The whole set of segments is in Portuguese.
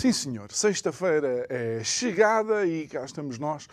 Sim, senhor. Sexta-feira é chegada e cá estamos nós,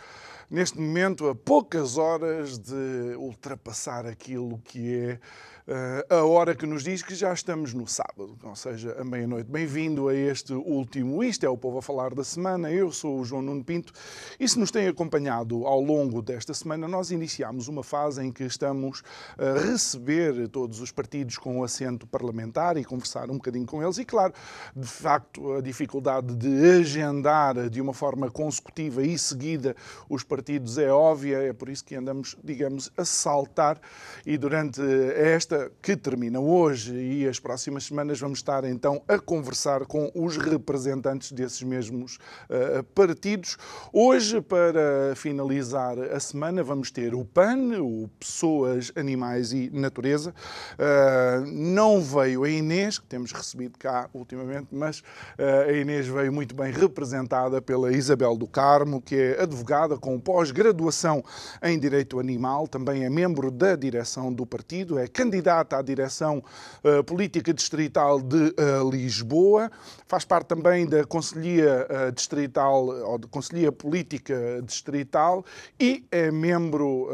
neste momento, a poucas horas de ultrapassar aquilo que é uh, a hora que nos diz que já estamos no sábado, ou seja, a meia-noite. Bem-vindo a este último Isto é o Povo a Falar da Semana. Eu sou o João Nuno Pinto e se nos tem acompanhado ao longo desta semana, nós iniciamos uma fase em que estamos a receber todos os partidos com assento parlamentar e conversar um bocadinho com eles. E, claro, de facto, a dificuldade de agendar de uma forma consecutiva e seguida os partidos é óbvia, é por isso que andamos, digamos, a saltar e durante esta que termina hoje e as próximas semanas vamos estar então a conversar com os representantes desses mesmos uh, partidos. Hoje, para finalizar a semana, vamos ter o PAN, o Pessoas, Animais e Natureza. Uh, não veio a Inês, que temos recebido cá ultimamente, mas uh, a Inês veio muito bem representada pela Isabel do Carmo, que é advogada com pós-graduação em Direito Animal, também é membro da direção do partido, é candidata candidata à direção uh, política distrital de uh, Lisboa, faz parte também da Conselhia uh, Distrital, ou da Conselhia Política Distrital e é membro,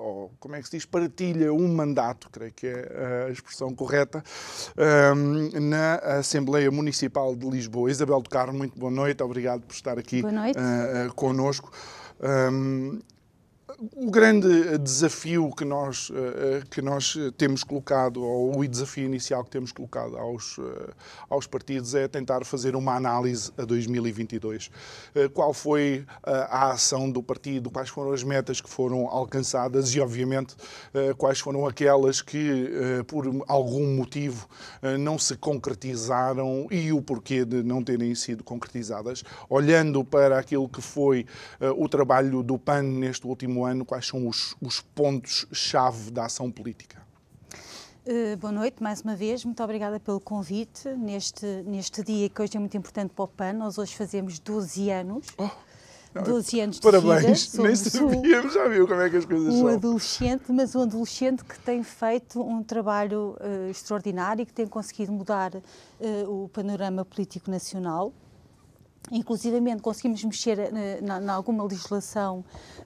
ou, como é que se diz, partilha um mandato, creio que é a expressão correta, na Assembleia Municipal de Lisboa. Isabel do Carmo, muito boa noite, obrigado por estar aqui boa noite. connosco. Um, o grande desafio que nós, eh, que nós temos colocado, ou o desafio inicial que temos colocado aos, eh, aos partidos, é tentar fazer uma análise a 2022. Eh, qual foi a ação do partido, quais foram as metas que foram alcançadas e, obviamente, quais foram aquelas que, por algum motivo, não se concretizaram e o porquê de não terem sido concretizadas. Olhando para aquilo que foi o trabalho do PAN neste último ano, ano, quais são os, os pontos-chave da ação política? Uh, boa noite, mais uma vez. Muito obrigada pelo convite neste, neste dia que hoje é muito importante para o PAN. Nós hoje fazemos 12 anos. Oh. 12 anos de Parabéns, vida. nem sabíamos, já viu como é que as coisas um são. Um adolescente, mas um adolescente que tem feito um trabalho uh, extraordinário e que tem conseguido mudar uh, o panorama político nacional. Inclusivamente conseguimos mexer em alguma legislação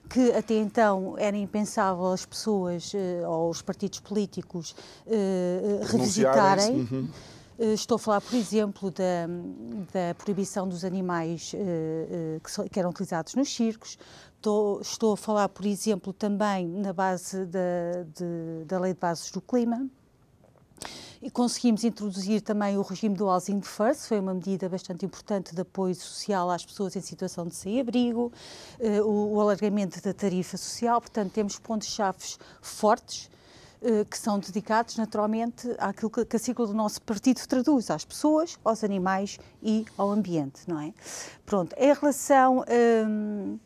que até então era impensável as pessoas uh, ou os partidos políticos uh, revisitarem. Uhum. Estou a falar, por exemplo, da, da proibição dos animais que, que, eram utilizados nos circos. Estou, estou, a falar, por exemplo, também na base da, de, da Lei de Bases do Clima. E conseguimos introduzir também o regime do Housing First, foi uma medida bastante importante de apoio social às pessoas em situação de sem-abrigo, uh, o, o, alargamento da tarifa social, portanto temos pontos-chave fortes uh, que são dedicados naturalmente àquilo que, a sigla do nosso partido traduz, às pessoas, aos animais e ao ambiente, não é? Pronto, em relação... Um,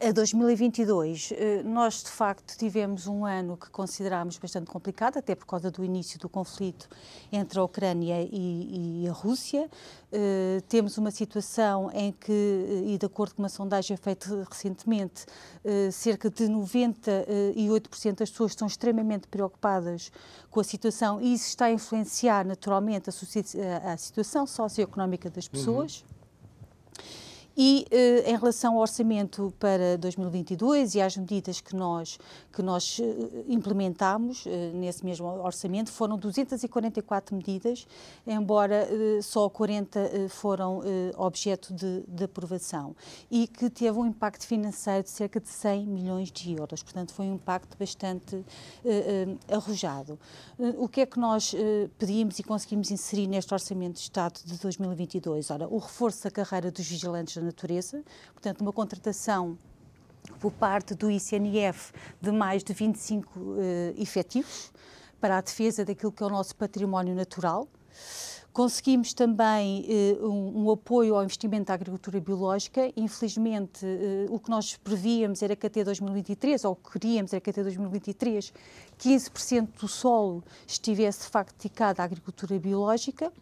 a 2022, eh, nós de facto tivemos um ano que considerámos bastante complicado, até por causa do início do conflito entre a Ucrânia e, e a Rússia. Uh, temos uma situação em que, e de acordo com uma sondagem feita recentemente, uh, cerca de 98% das pessoas estão extremamente preocupadas com a situação e isso está a influenciar naturalmente a, a situação socioeconómica das pessoas. Uhum. E uh, em relação ao orçamento para 2022 e às medidas que nós, que nós uh, implementamos uh, nesse mesmo orçamento, foram 244 medidas, embora só 40 foram objeto de, de, aprovação, e que teve um impacto financeiro de cerca de 100 milhões de euros. Portanto, foi um impacto bastante arrojado. o que é que nós pedimos e conseguimos inserir neste orçamento de Estado de 2022? Ora, o reforço da carreira dos vigilantes da natureza, portanto, uma contratação por parte do ICNF de mais de 25 uh, efetivos para a defesa daquilo que é o nosso património natural. Conseguimos também uh, um, um, apoio ao investimento da agricultura biológica. Infelizmente, uh, o que nós prevíamos era que até 2023, ou queríamos era que até 2023, 15% do solo estivesse de facto dedicado à agricultura biológica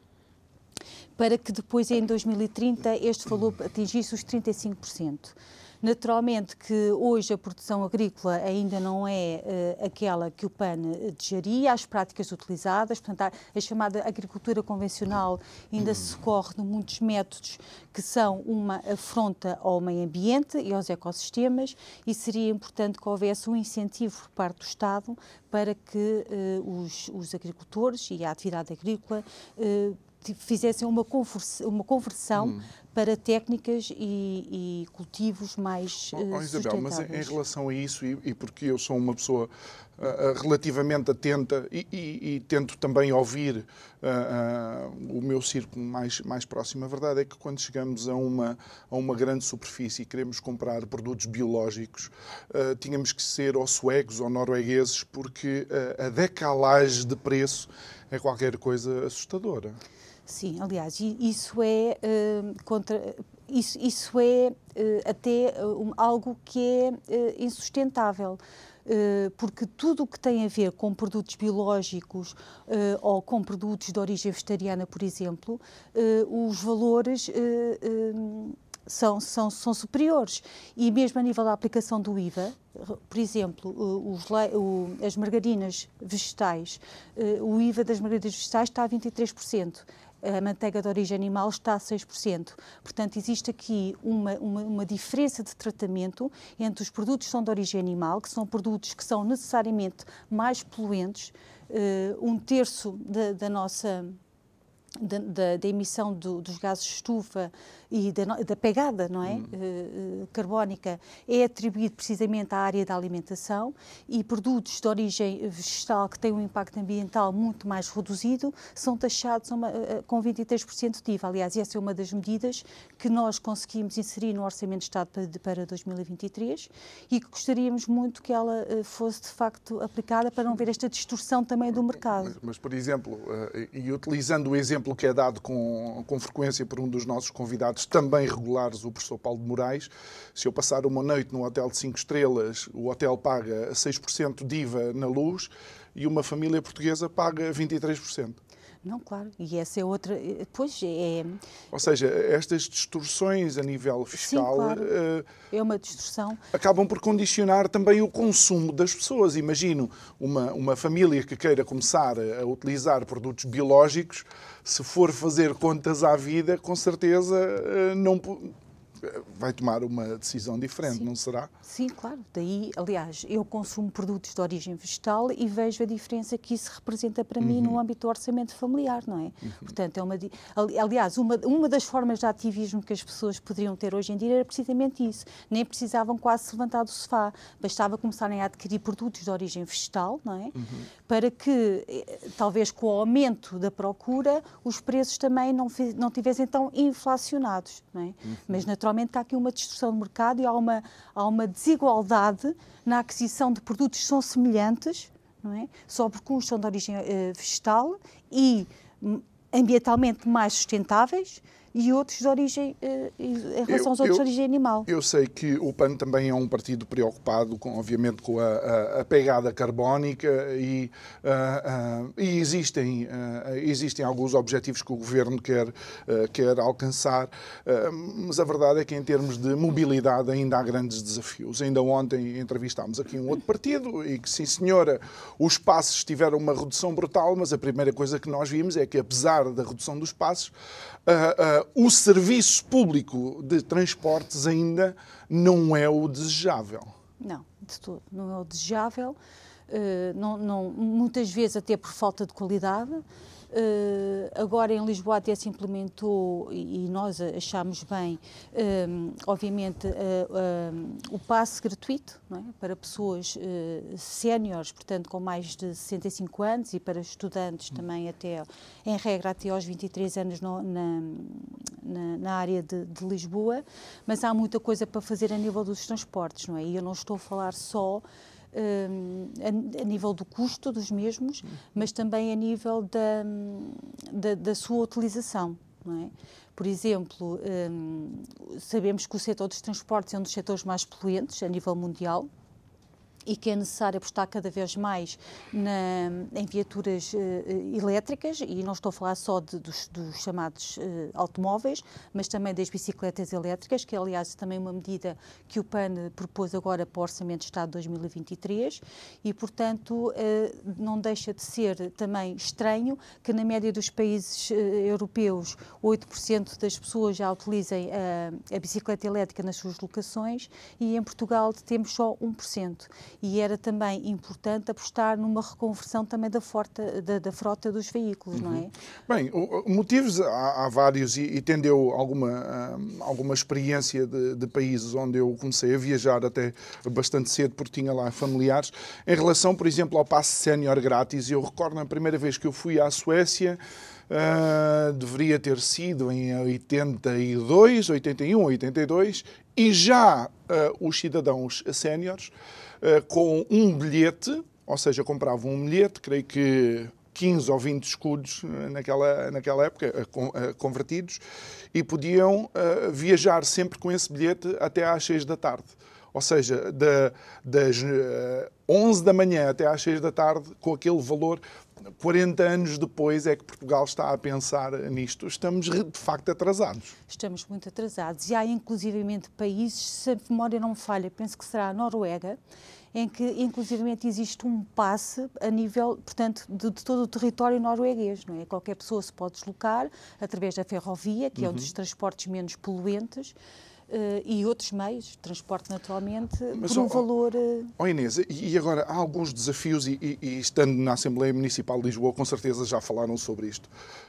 para que depois, em 2030, este valor atingisse os 35%. Naturalmente que hoje a produção agrícola ainda não é uh, aquela que o PAN desejaria, as práticas utilizadas, portanto, a, a chamada agricultura convencional ainda se socorre de muitos métodos que são uma afronta ao meio ambiente e aos ecossistemas e seria importante que houvesse um incentivo por parte do Estado para que uh, os, os, agricultores e a atividade agrícola uh, fizessem uma, conversão, uma conversão hum. para técnicas e, e cultivos mais oh, oh, Isabel, mas em, relação a isso, e, e, porque eu sou uma pessoa uh, relativamente atenta e, e, e, tento também ouvir uh, uh, o meu círculo mais, mais próximo, a verdade é que quando chegamos a uma, a uma grande superfície e queremos comprar produtos biológicos, tínhamos que ser ou suecos ou noruegueses, porque a decalagem de preço é qualquer coisa assustadora. Sim, aliás, isso é uh, contra. Isso, isso é uh, até uh, algo que é insustentável porque tudo o que tem a ver com produtos biológicos ou com produtos de origem vegetariana, por exemplo, os valores são, são, são superiores. E mesmo a nível da aplicação do IVA, por exemplo, os, as margarinas vegetais, o IVA das margarinas vegetais está a 23% a manteiga de origem animal está a 6%. Portanto, existe aqui uma, uma, uma, diferença de tratamento entre os produtos que são de origem animal, que são produtos que são necessariamente mais poluentes. Uh, um terço da, da nossa da, da, da, emissão do, dos gases de estufa e da, da pegada não é? Hum. Uh, carbónica é atribuído precisamente à área da alimentação e produtos de origem vegetal que têm um impacto ambiental muito mais reduzido são taxados uma, uh, com 23% de IVA. Aliás, essa é uma das medidas que nós conseguimos inserir no Orçamento de Estado para, para 2023 e que gostaríamos muito que ela uh, fosse de facto aplicada para não haver esta distorção também do mercado. Mas, mas por exemplo, e utilizando o exemplo que é dado com, com frequência por um dos nossos convidados, também regulares, o professor Paulo de Moraes. Se eu passar uma noite num hotel de 5 estrelas, o hotel paga 6% de IVA na luz e uma família portuguesa paga 23%. Não, claro. E essa é outra. Eh, pois é. Ou seja, estas distorções a nível fiscal. Sim, claro. uh, é uma distorção. Acabam por condicionar também o consumo das pessoas. Imagino uma, uma família que queira começar a utilizar produtos biológicos, se for fazer contas à vida, com certeza uh, não vai tomar uma decisão diferente, Sim. não será? Sim, claro. Daí, aliás, eu consumo produtos de origem vegetal e vejo a diferença que isso representa para uhum. mim no uhum. âmbito do orçamento familiar, não é? Uhum. Portanto, é uma. Aliás, uma, uma das formas de ativismo que as pessoas poderiam ter hoje em dia era precisamente isso. Nem precisavam quase se levantar do sofá. Bastava começarem a adquirir produtos de origem vegetal, não é? Uhum. Para que, eh, talvez com o aumento da procura, os preços também não, não tivessem tão inflacionados, não é? Uhum. Mas, naturalmente, naturalmente há aqui uma distorção de mercado e há uma, há uma desigualdade na aquisição de produtos que são semelhantes, não é? só porque uns são de origem uh, vegetal e hum, ambientalmente mais sustentáveis e outros de origem, eh, em relação eu, aos outros eu, de origem animal. Eu sei que o PAN também é um partido preocupado, com, obviamente, com a, a, a pegada carbónica e, uh, uh, e existem, uh, existem alguns objetivos que o Governo quer, quer alcançar, mas a verdade é que em termos de mobilidade ainda há grandes desafios. Ainda ontem entrevistámos aqui um outro partido e que, sim senhora, os passos tiveram uma redução brutal, mas a primeira coisa que nós vimos é que, apesar da redução dos passos, o serviço público de transportes ainda não é o desejável. Não, de todo. Não é o desejável. Uh, não, não, muitas vezes até por falta de qualidade. Uh, agora em Lisboa até se implementou, e, nós achamos bem, uh, obviamente, uh, o passe gratuito é? para pessoas séniores, portanto com mais de 65 anos, e para estudantes também até, em regra, até aos 23 anos no, na, na, na, área de, de, Lisboa, mas há muita coisa para fazer a nível dos transportes, não é? E eu não estou a falar só a, a, nível do custo dos mesmos, mas também a nível da, da, da sua utilização. É? Por exemplo, sabemos que o setor dos transportes é um dos setores mais poluentes a nível mundial, e que é necessário apostar cada vez mais na, em viaturas uh, elétricas, e não estou a falar só de, dos, dos, chamados uh, automóveis, mas também das bicicletas elétricas, que é, aliás, também uma medida que o PAN propôs agora para o Orçamento de Estado de 2023, e, portanto, uh, não deixa de ser também estranho que, na média dos países europeus, 8% das pessoas já utilizem a bicicleta elétrica nas suas locações, e em Portugal temos só 1% e era também importante apostar numa reconversão também da, frota, da, da frota dos veículos, uhum. não é? Uhum. Bem, motivos há, há vários e, e tendo eu alguma, hum, alguma experiência de, de, países onde eu comecei a viajar até bastante cedo porque tinha lá familiares, em relação, por exemplo, ao passe sénior grátis, eu recordo na primeira vez que eu fui à Suécia, Uh, deveria ter sido em 82, 81, 82, e já uh, os cidadãos séniores com um bilhete, ou seja, compravam um bilhete, creio que 15 ou 20 escudos eh, naquela, naquela época, eh, convertidos, e podiam uh, viajar sempre com esse bilhete até às 6 da tarde. Ou seja, da, das uh, 11 da manhã até às 6 da tarde, com aquele valor, 40 anos depois é que Portugal está a pensar nisto. Estamos de facto atrasados. Estamos muito atrasados. E há inclusivamente países, se a memória não falha, penso que será a Noruega, em que inclusivamente existe um passe a nível, portanto, de, de, todo o território norueguês, não é? Qualquer pessoa se pode deslocar através da ferrovia, que uhum. é um dos uhum. transportes menos poluentes, e outros meios de transporte, naturalmente, Mas, por um oh, valor. Uh... Oh Inês, e agora há alguns desafios, e, e, e, estando na Assembleia Municipal de Lisboa, com certeza já falaram sobre isto.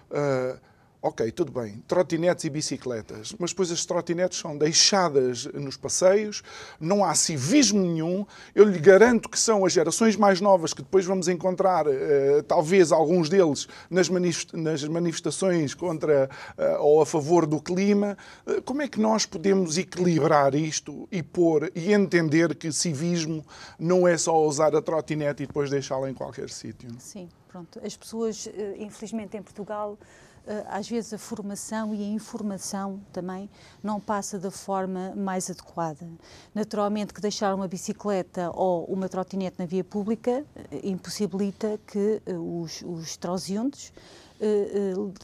Uh, Ok, tudo bem, trotinetes e bicicletas, mas depois as trotinetes são deixadas nos passeios, não há civismo nenhum. Eu lhe garanto que são as gerações mais novas que depois vamos encontrar, uh, talvez alguns deles, nas, manifestações contra uh, ou a favor do clima. Uh, como é que nós podemos equilibrar isto e pôr e entender que civismo não é só usar a trotinete e depois deixá-la em qualquer sítio? Sim, pronto. As pessoas, infelizmente em Portugal, eh, às vezes a formação e a informação também não passa da forma mais adequada. Naturalmente que deixar uma bicicleta ou uma trotinete na via pública eh, impossibilita que eh, os, os transeuntes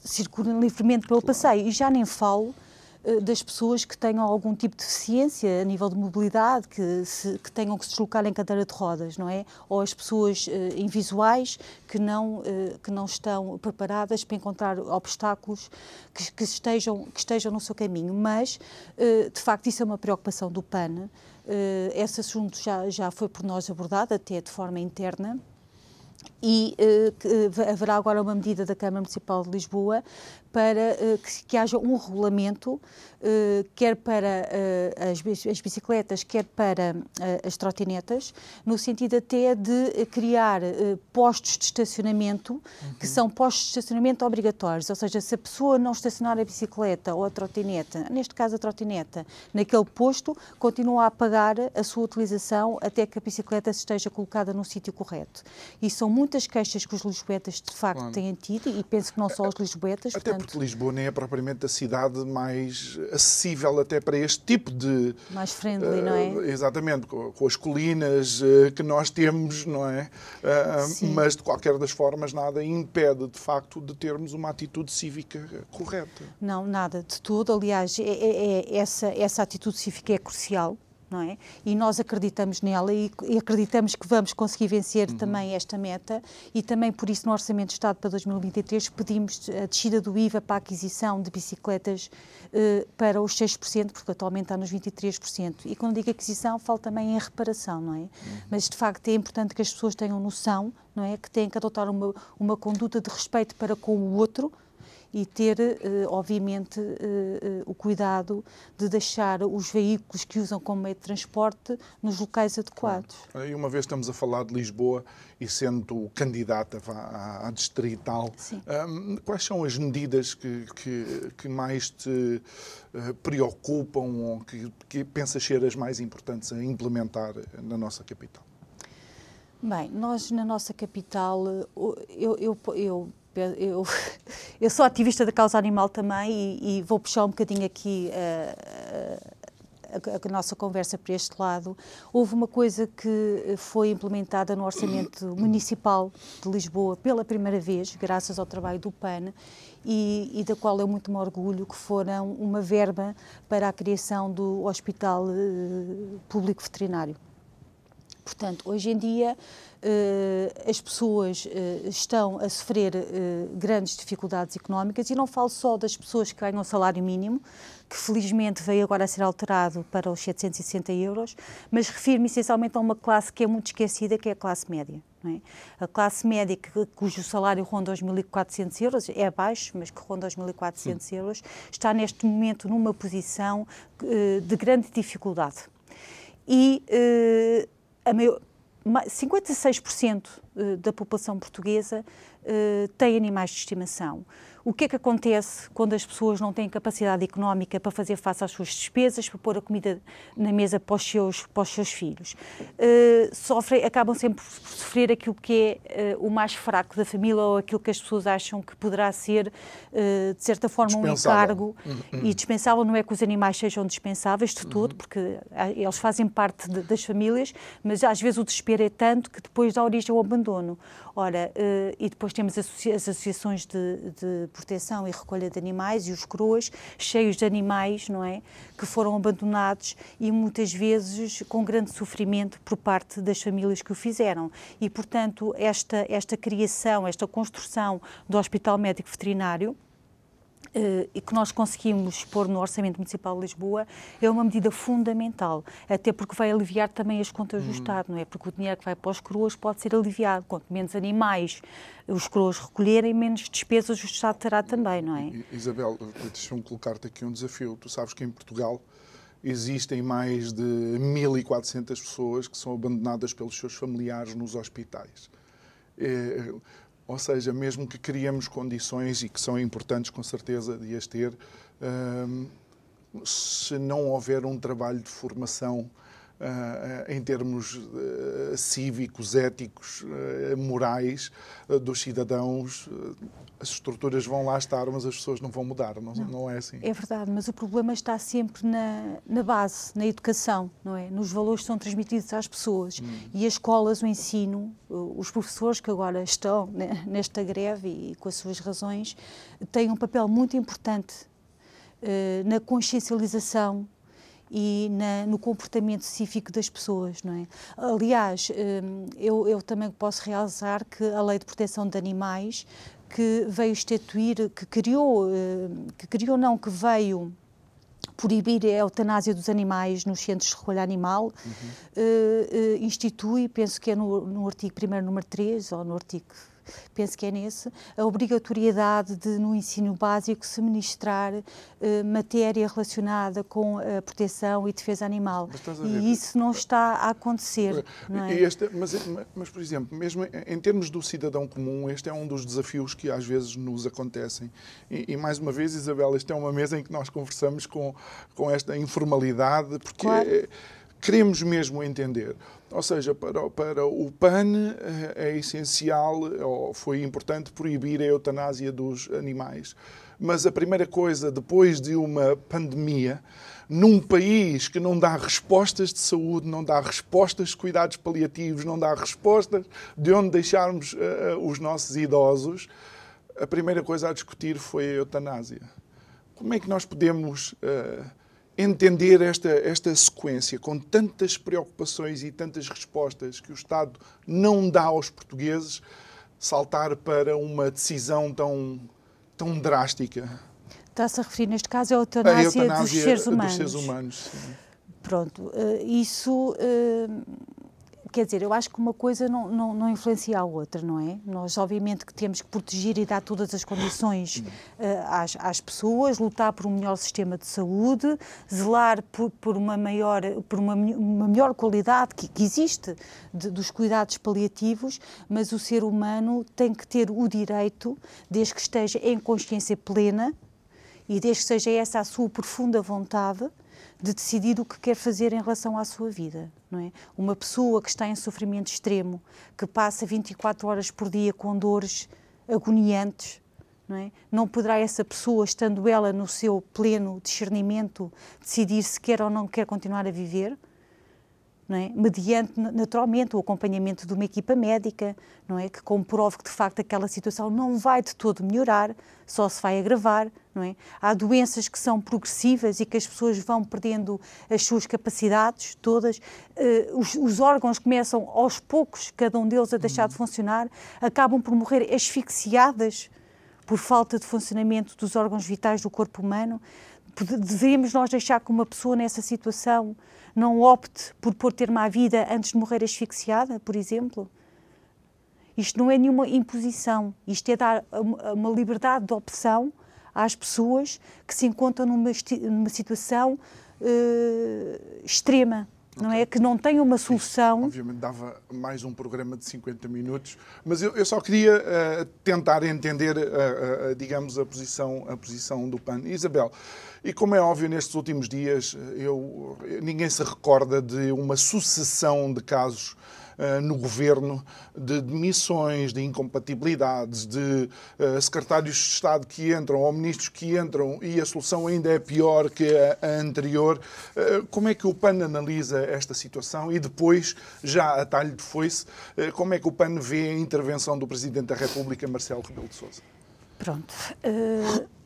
circulem livremente pelo passeio. E já nem falo eh, das pessoas que tenham algum tipo de deficiência a nível de mobilidade, que, se, que tenham que se deslocar em cadeira de rodas, não é? Ou as pessoas uh, invisuais que não, uh, que não estão preparadas para encontrar obstáculos que, que, estejam, que estejam no seu caminho. Mas, uh, de facto, isso é uma preocupação do PAN. esse assunto já, já foi por nós abordado, até de forma interna e uh, haverá agora uma medida da Câmara Municipal de Lisboa para uh, que, que, haja um regulamento, uh, quer para uh, as, as, bicicletas, quer para as trotinetas, no sentido até de criar postos de estacionamento, uhum. que são postos de estacionamento obrigatórios, ou seja, se a pessoa não estacionar a bicicleta ou a trotineta, neste caso a trotineta, naquele posto, continua a pagar a sua utilização até que a bicicleta esteja colocada no sítio correto. E são muitas queixas que os lisboetas de facto claro. têm tido, e penso que não só os lisboetas, até porque Lisboa nem é propriamente a cidade mais acessível até para este tipo de... Mais friendly, uh, não é? Eh, exatamente, com, com as colinas uh, que nós temos, não é? Uh, mas, de qualquer das formas, nada impede, de facto, de termos uma atitude cívica correta. Não, nada de tudo. Aliás, é, é, é, essa, essa atitude cívica é crucial não é? E nós acreditamos nela e, e acreditamos que vamos conseguir vencer uhum. também esta meta e também por isso no Orçamento de Estado para 2023 pedimos a descida do IVA para a aquisição de bicicletas eh, para os 6%, porque atualmente está nos 23%. E quando digo aquisição, falo também em reparação, não é? Uhum. Mas de facto é importante que as pessoas tenham noção, não é? Que têm que adotar uma, uma conduta de respeito para com o outro, e ter, eh, obviamente, eh, eh, o cuidado de deixar os veículos que usam como meio de transporte nos locais adequados. Claro. E uma vez estamos a falar de Lisboa e sendo candidata à, à distrital, um, quais são as medidas que, que, que mais te preocupam ou que, que pensas ser as mais importantes a implementar na nossa capital? Bem, nós na nossa capital, eu, eu, eu eu, eu sou ativista da causa animal também e, e vou puxar um bocadinho aqui uh, a, a, nossa conversa para este lado. Houve uma coisa que foi implementada no Orçamento Municipal de Lisboa pela primeira vez, graças ao trabalho do PAN, e, e, da qual eu muito me orgulho, que foram uma verba para a criação do Hospital uh, Público Veterinário. Portanto, hoje em dia as pessoas uh, estão a sofrer uh, grandes dificuldades económicas e não falo só das pessoas que ganham salário mínimo, que felizmente veio agora a ser alterado para os 760 euros, mas refiro-me essencialmente a uma classe que é muito esquecida, que é a classe média. É? A classe média, cujo salário ronda os 1.400 euros, é baixo, mas que ronda os 1.400 euros, está neste momento numa posição de grande dificuldade. E a maior, 56% eh, da população portuguesa uh, tem animais de estimação. O que é que acontece quando as pessoas não têm capacidade económica para fazer face às suas despesas, para pôr a comida na mesa para os seus, para os seus filhos? Uh, sofrem, acabam sempre por sofrer aquilo que é uh, o mais fraco da família ou aquilo que as pessoas acham que poderá ser, uh, de certa forma, um encargo. Uhum. E dispensável não é que os animais sejam dispensáveis de todo, uhum. porque eles fazem parte de, das famílias, mas às vezes o desespero é tanto que depois dá origem ao abandono. Ora, e depois temos as associações de, de proteção e recolha de animais e os CROAs cheios de animais, não é? Que foram abandonados e muitas vezes com grande sofrimento por parte das famílias que o fizeram. E, portanto, esta, esta criação, esta construção do Hospital Médico Veterinário, e que nós conseguimos pôr no Orçamento Municipal de Lisboa é uma medida fundamental, até porque vai aliviar também as contas do hum. Estado, não é? Porque o dinheiro que vai para os coroas pode ser aliviado. Quanto menos animais os coroas recolherem, menos despesas o Estado terá também, não é? Isabel, deixa-me colocar-te aqui um desafio. Tu sabes que em Portugal existem mais de 1.400 pessoas que são abandonadas pelos seus familiares nos hospitais. Ou seja, mesmo que criemos condições, e que são importantes com certeza de as ter, hum, se não houver um trabalho de formação em termos uh, cívicos, éticos, morais dos cidadãos. as estruturas vão lá estar, mas as pessoas não vão mudar, não, não. não é assim. É verdade, mas o problema está sempre na, na, base, na educação, não é? Nos valores que são transmitidos às pessoas. Hum. E as escolas, o ensino, os professores que agora estão nesta greve e com as suas razões, têm um papel muito importante na consciencialização e na, no comportamento cívico das pessoas, não é? Aliás, hum, eu, eu também posso realçar que a Lei de Proteção de Animais que veio instituir, que criou, hum, que criou não, que veio proibir a eutanásia dos animais nos centros de recolha animal, uhum. uh, uh, institui, penso que é no, no artigo 1 número 3, ou no artigo penso que é nesse, a obrigatoriedade de, no ensino básico, se ministrar uh, matéria relacionada com a proteção e defesa animal. E isso não está a acontecer. É? Este, mas, mas, por exemplo, mesmo em termos do cidadão comum, este é um dos desafios que às vezes nos acontecem. E, e mais uma vez, Isabel, esta é uma mesa em que nós conversamos com, com esta informalidade, porque. Claro. É, queremos mesmo entender. Ou seja, para, para o PAN eh, é essencial, ou foi importante, proibir a eutanásia dos animais. Mas a primeira coisa, depois de uma pandemia, num país que não dá respostas de saúde, não dá respostas de cuidados paliativos, não dá respostas de onde deixarmos uh, os nossos idosos, a primeira coisa a discutir foi a eutanásia. Como é que nós podemos. Uh, entender esta, esta sequência com tantas preocupações e tantas respostas que o Estado não dá aos portugueses, saltar para uma decisão tão, tão drástica? Está-se a referir, neste caso, à eutanásia, a eutanásia dos seres humanos. Dos seres humanos Pronto, eh, isso eh, quer dizer, eu acho que uma coisa não, não, não, influencia a outra, não é? Nós, obviamente, que temos que proteger e dar todas as condições uh, às, às, pessoas, lutar por um melhor sistema de saúde, zelar por, por uma maior, por uma, uma melhor qualidade que, que existe de, dos cuidados paliativos, mas o ser humano tem que ter o direito, desde que esteja em consciência plena e desde que seja essa a sua profunda vontade, de decidir o que quer fazer em relação à sua vida. Não é? Uma pessoa que está em sofrimento extremo, que passa 24 horas por dia com dores agoniantes, não, é? não poderá essa pessoa, estando ela no seu pleno discernimento, decidir se quer ou não quer continuar a viver? É? mediante naturalmente o acompanhamento de uma equipa médica, não é? que comprove que de facto aquela situação não vai de todo melhorar, só se vai agravar. Não é? Há doenças que são progressivas e que as pessoas vão perdendo as suas capacidades todas, uh, os, os, órgãos começam aos poucos, cada um deles a deixar de funcionar, acabam por morrer asfixiadas por falta de funcionamento dos órgãos vitais do corpo humano. Deveríamos nós deixar que uma pessoa nessa situação não opte por pôr termo à vida antes de morrer asfixiada, por exemplo? Isto não é nenhuma imposição, isto é dar uma liberdade de opção às pessoas que se encontram numa, numa situação uh, extrema. Okay. Não é que não tem uma solução. Obviamente dava mais um programa de 50 minutos, mas eu, eu só queria uh, tentar entender, uh, uh, digamos, a posição, a posição do PAN. Isabel, e como é óbvio, nestes últimos dias, eu, ninguém se recorda de uma sucessão de casos uh, no governo de demissões, de incompatibilidades, de uh, secretários de Estado que entram ou ministros que entram e a solução ainda é pior que a, anterior. Uh, como é que o PAN analisa esta situação e depois, já a talho de foice, como é que o PAN vê a intervenção do Presidente da República, Marcelo Rebelo de Sousa? Pronto.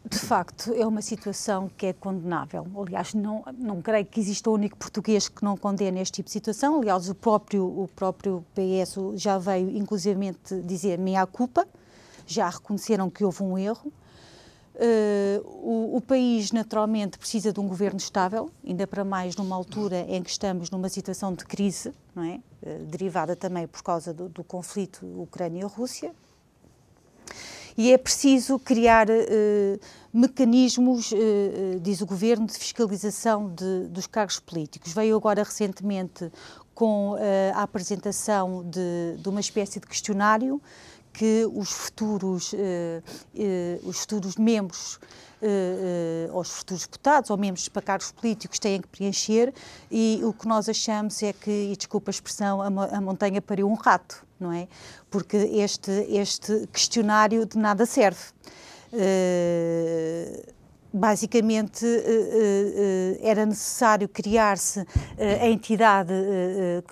De facto, é uma situação que é condenável. Aliás, não, não creio que exista o único português que não condene este tipo de situação. Aliás, o próprio, o próprio PS já veio, inclusivamente, dizer minha culpa. Já reconheceram que houve um erro. Uh, o, o, país, naturalmente, precisa de um governo estável, ainda para mais numa altura em que estamos numa situação de crise, não é? Uh, derivada também por causa do, do conflito Ucrânia-Rússia e é preciso criar uh, mecanismos, uh, diz o Governo, de fiscalização de, dos cargos políticos. Veio agora recentemente com a apresentação de, de uma espécie de questionário que os futuros, os futuros membros uh, aos futuros deputados ou membros para cargos políticos têm que preencher e o que nós achamos é que, e desculpa a expressão, a montanha pariu um rato, não é? Porque este, este questionário de nada serve. Uh, basicamente era necessário criar-se a entidade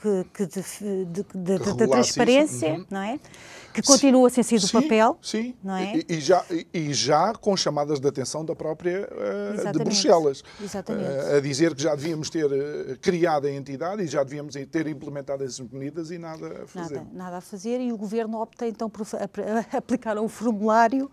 que, que de, de, de, da transparência, uhum. não é? Que continua sem ser do papel. Sim, não é? e, e, já, e já com chamadas de atenção da própria uh, de Bruxelas. Uh, a dizer que já devíamos ter uh, criado a entidade e já devíamos ter implementado essas medidas e nada a fazer. Nada, nada a fazer e o Governo opta então por aplicar um formulário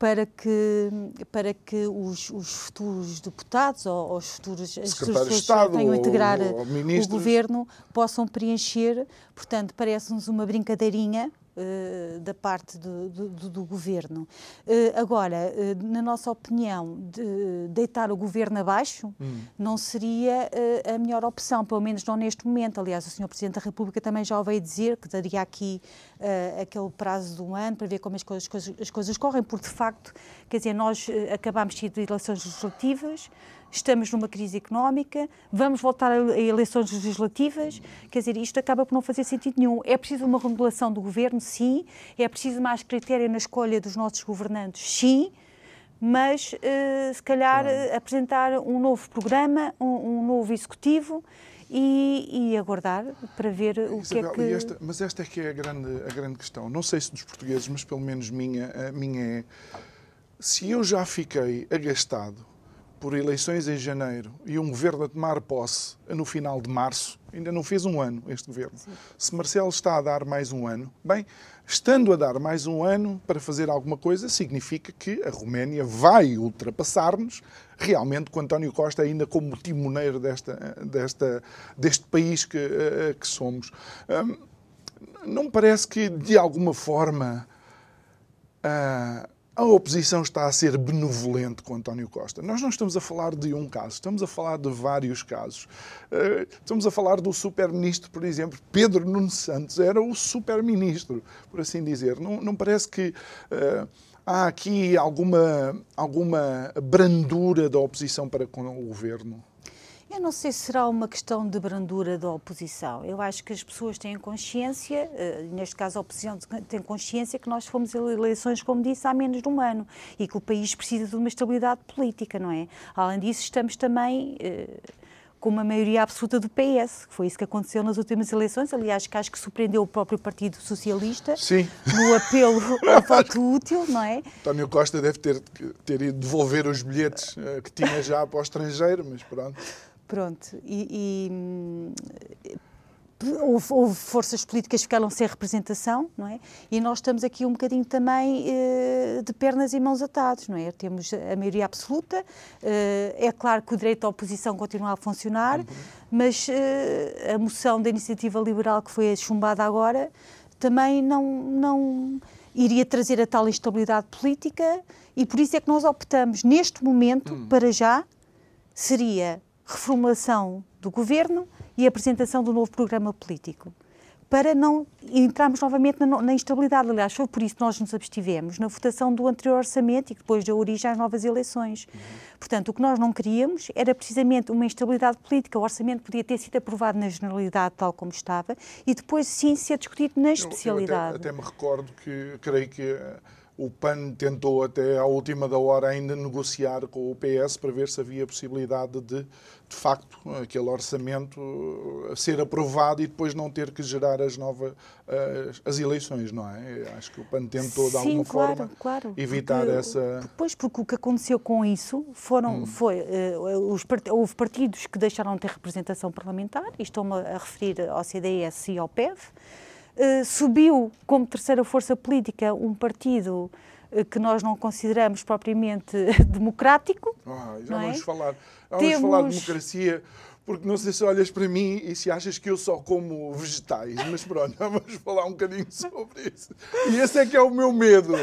para que, para que os, os futuros deputados ou os futuros, as pessoas que venham integrar ou, ou o governo possam preencher. Portanto, parece-nos uma brincadeirinha uh, da parte do, do, do governo. Uh, agora, uh, na nossa opinião, de deitar o governo abaixo hum. não seria a melhor opção, pelo menos não neste momento. Aliás, o Sr. Presidente da República também já o veio dizer que daria aqui aquele prazo de um ano para ver como as coisas, as coisas correm, porque de facto, quer dizer, nós acabámos de ter eleições legislativas estamos numa crise económica, vamos voltar a eleições legislativas, quer dizer, isto acaba por não fazer sentido nenhum. É preciso uma remodelação do governo, sim, é preciso mais critério na escolha dos nossos governantes, sim, mas uh, se calhar uh, apresentar um novo programa, um, um novo executivo e, e, aguardar para ver o Isabel, que é que... Esta, mas esta é que é a grande, a grande questão. Não sei se dos portugueses, mas pelo menos minha, a minha é... Se eu já fiquei agastado por eleições em janeiro e um governo a tomar posse no final de março, ainda não fez um ano este governo. Sim. Se Marcelo está a dar mais um ano, bem, estando a dar mais um ano para fazer alguma coisa, significa que a Roménia vai ultrapassar-nos realmente com António Costa ainda como timoneiro desta, desta, deste país que, eh, que somos. Hum, não parece que, de alguma forma, uh, a oposição está a ser benevolente com António Costa. Nós não estamos a falar de um caso, estamos a falar de vários casos. Eh, estamos a falar do super-ministro, por exemplo, Pedro Nuno Santos era o super-ministro, por assim dizer. Não, não parece que uh, há aqui alguma, alguma brandura da oposição para com o governo? Eu não sei se será uma questão de brandura da oposição. Eu acho que as pessoas têm consciência, eh, neste caso a oposição tem consciência que nós fomos eleições, como disse, há menos de um ano e que o país precisa de uma estabilidade política, não é? Além disso, estamos também eh, com uma maioria absoluta do PS, que foi isso que aconteceu nas últimas eleições. Aliás, que acho que surpreendeu o próprio Partido Socialista Sim. no apelo ao voto útil, não é? António Costa deve ter, ter ido devolver os bilhetes eh, que tinha já para o estrangeiro, mas pronto. Pronto, e, e hum, houve, houve, forças políticas que ficaram sem representação, não é? E nós estamos aqui um bocadinho também eh, de pernas e mãos atados, não é? Temos a maioria absoluta, eh, é claro que o direito à oposição continua a funcionar, uhum. mas eh, a moção da iniciativa liberal que foi chumbada agora também não, não iria trazer a tal instabilidade política e por isso é que nós optamos neste momento, uhum. para já, seria reformulação do governo e apresentação do novo programa político. Para não entrarmos novamente na, na, instabilidade. Aliás, foi por isso que nós nos abstivemos na votação do anterior orçamento e que depois deu origem às novas eleições. Uhum. Portanto, o que nós não queríamos era precisamente uma instabilidade política. O orçamento podia ter sido aprovado na generalidade, tal como estava, e depois sim ser discutido na especialidade. Eu, eu até, até me recordo que creio que o PAN tentou até à última da hora ainda negociar com o PS para ver se havia possibilidade de, de facto, aquele orçamento eh, ser aprovado e depois não ter que gerar as novas as, as eleições, não é? Acho que o PAN tentou de alguma claro, forma claro, evitar porque, essa. Pois, porque o que aconteceu com isso foram, hum. foi uh, os part... houve partidos que deixaram de ter representação parlamentar, e estou-me a referir ao CDS e ao PEV. Uh, subiu como terceira força política um partido uh, que nós não consideramos propriamente democrático. Ah, já vamos é? falar. Vamos Temos... falar de democracia, porque não sei se olhas para mim e se achas que eu só como vegetais, mas pronto, vamos falar um bocadinho sobre isso. E esse é que é o meu medo.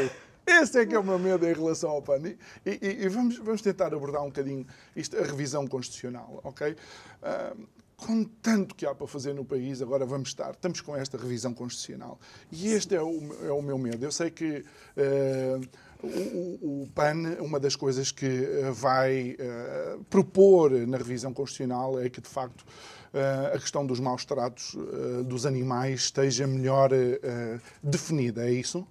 Esse é que é o meu medo em relação ao PAN. E, e, e vamos, vamos tentar abordar um bocadinho isto, a revisão constitucional, ok? Uh, com tanto que há para fazer no país, agora vamos estar, estamos com esta revisão constitucional. E este é o, é o meu medo. Eu sei que uh, o, o, PAN, uma das coisas que uh, vai uh, propor na revisão constitucional é que, de facto, a questão dos maus tratos dos animais esteja melhor definida. É isso?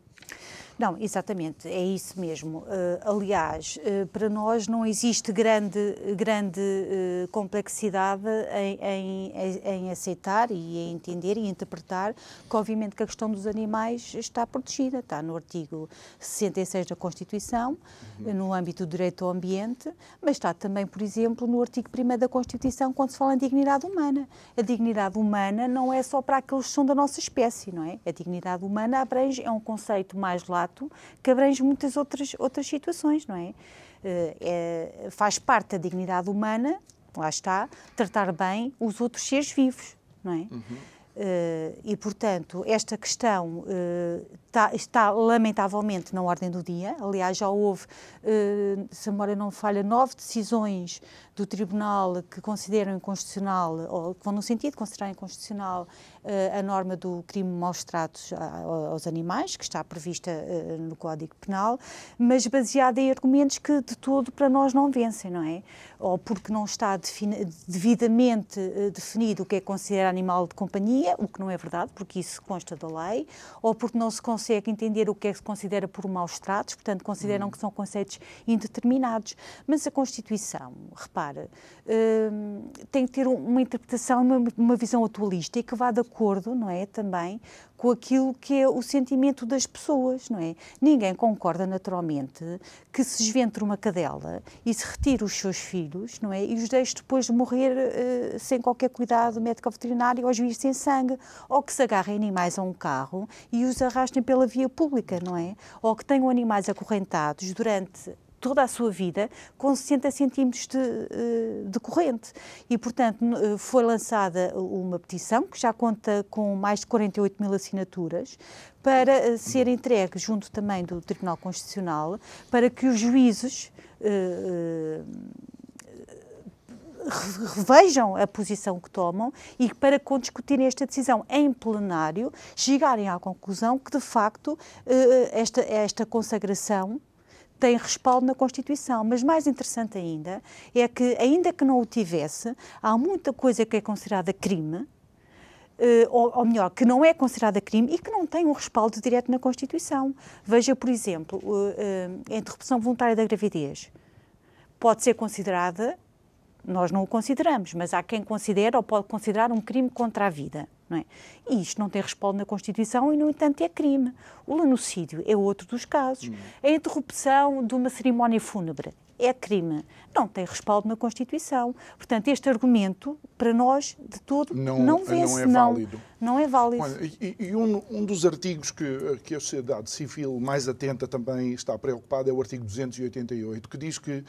Não, exatamente, é isso mesmo. Uh, aliás, uh, para nós não existe grande, grande uh, complexidade em, em, em, aceitar e em entender e interpretar que, obviamente, que a questão dos animais está protegida, está no artigo 66 da Constituição, uhum. no âmbito do direito ao ambiente, mas está também, por exemplo, no artigo 1 da Constituição, quando se fala em dignidade humana. A dignidade humana não é só para aqueles que são da nossa espécie, não é? A dignidade humana abrange, é um conceito mais que abrange muitas outras, outras situações, não é? É? Faz parte da dignidade humana, lá está, tratar bem os outros seres vivos, não é? Uhum. Uh, e, portanto, esta questão uh, está, lamentavelmente na ordem do dia. Aliás, já houve, se a memória não falha, nove decisões do Tribunal que consideram inconstitucional, ou que vão no sentido de considerar inconstitucional a norma do crime maus tratos aos animais, que está prevista uh, no Código Penal, mas baseada em argumentos que de todo para nós não vencem, não é? Ou porque não está devidamente uh, definido o que é considerado animal de companhia, o que não é verdade, porque isso consta da lei, ou porque não se consegue entender o que é que se considera por maus tratos, portanto consideram hum. que são conceitos indeterminados. Mas a Constituição, repare, tem que ter uma interpretação, uma, uma visão atualista e que vá de acordo, não é, também com aquilo que é o sentimento das pessoas, não é? Ninguém concorda naturalmente que se esventre uma cadela e se retire os seus filhos, não é? E os deixe depois de morrer uh, sem qualquer cuidado médico veterinário ou juiz sem sangue, ou que se agarrem animais a um carro e os arrastem pela via pública, não é? Ou que tenham animais acorrentados durante toda a sua vida com 60 centímetros de, eh, de corrente. E, portanto, eh, foi lançada uma petição que já conta com mais de 48 mil assinaturas para eh, ser entregue junto também do Tribunal Constitucional para que os juízes revejam a posição que tomam e para, com discutirem esta decisão em plenário, chegarem à conclusão que, de facto, esta, esta consagração tem respaldo na Constituição. Mas mais interessante ainda é que, ainda que não o tivesse, há muita coisa que é considerada crime, Uh, ou, ou, melhor, que não é considerada crime e que não tem um respaldo direto na Constituição. Veja, por exemplo, uh, a interrupção voluntária da gravidez pode ser considerada, nós não o consideramos, mas há quem considera ou pode considerar um crime contra a vida. Não é? E isto não tem respaldo na Constituição e, no entanto, é crime. O lanocídio é outro dos casos. Hum. A interrupção de uma cerimónia fúnebre é crime. Não tem respaldo na Constituição. Portanto, este argumento, para nós, de todo, não, não vence. Não é válido. Não, não é válido. Olha, e, e um, um, dos artigos que, que a sociedade civil mais atenta também está preocupada é o artigo 288, que diz que uh,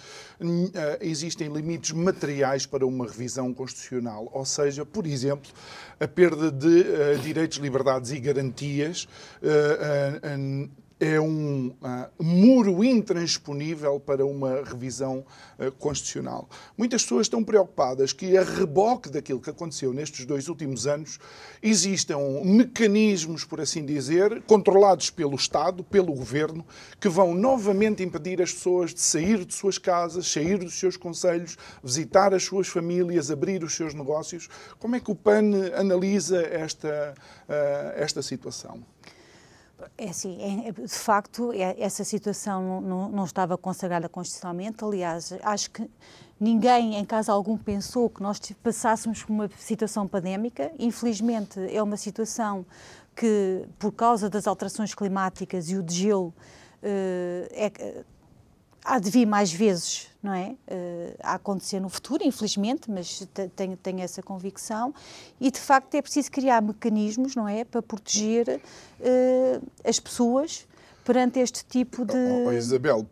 existem limites materiais para uma revisão constitucional. Ou seja, por exemplo, a perda de uh, direitos, liberdades e garantias. Uh, é um uh, muro intransponível para uma revisão uh, constitucional. Muitas pessoas estão preocupadas que, a reboque daquilo que aconteceu nestes dois últimos anos, existam mecanismos, por assim dizer, controlados pelo Estado, pelo governo, que vão novamente impedir as pessoas de sair de suas casas, sair dos seus conselhos, visitar as suas famílias, abrir os seus negócios. Como é que o PAN analisa esta, uh, esta situação? É assim, é, de facto, é, essa situação não, não, não, estava consagrada constitucionalmente. Aliás, acho que ninguém em caso algum pensou que nós passássemos por uma situação pandémica. Infelizmente, é uma situação que, por causa das alterações climáticas e o degelo, eh, é, há de vir mais vezes, não é? Uh, a acontecer no futuro, infelizmente, mas tenho, tenho essa convicção. E, de facto, é preciso criar mecanismos, não é? Para proteger uh, as pessoas perante este tipo de. Oh, oh, Isabel,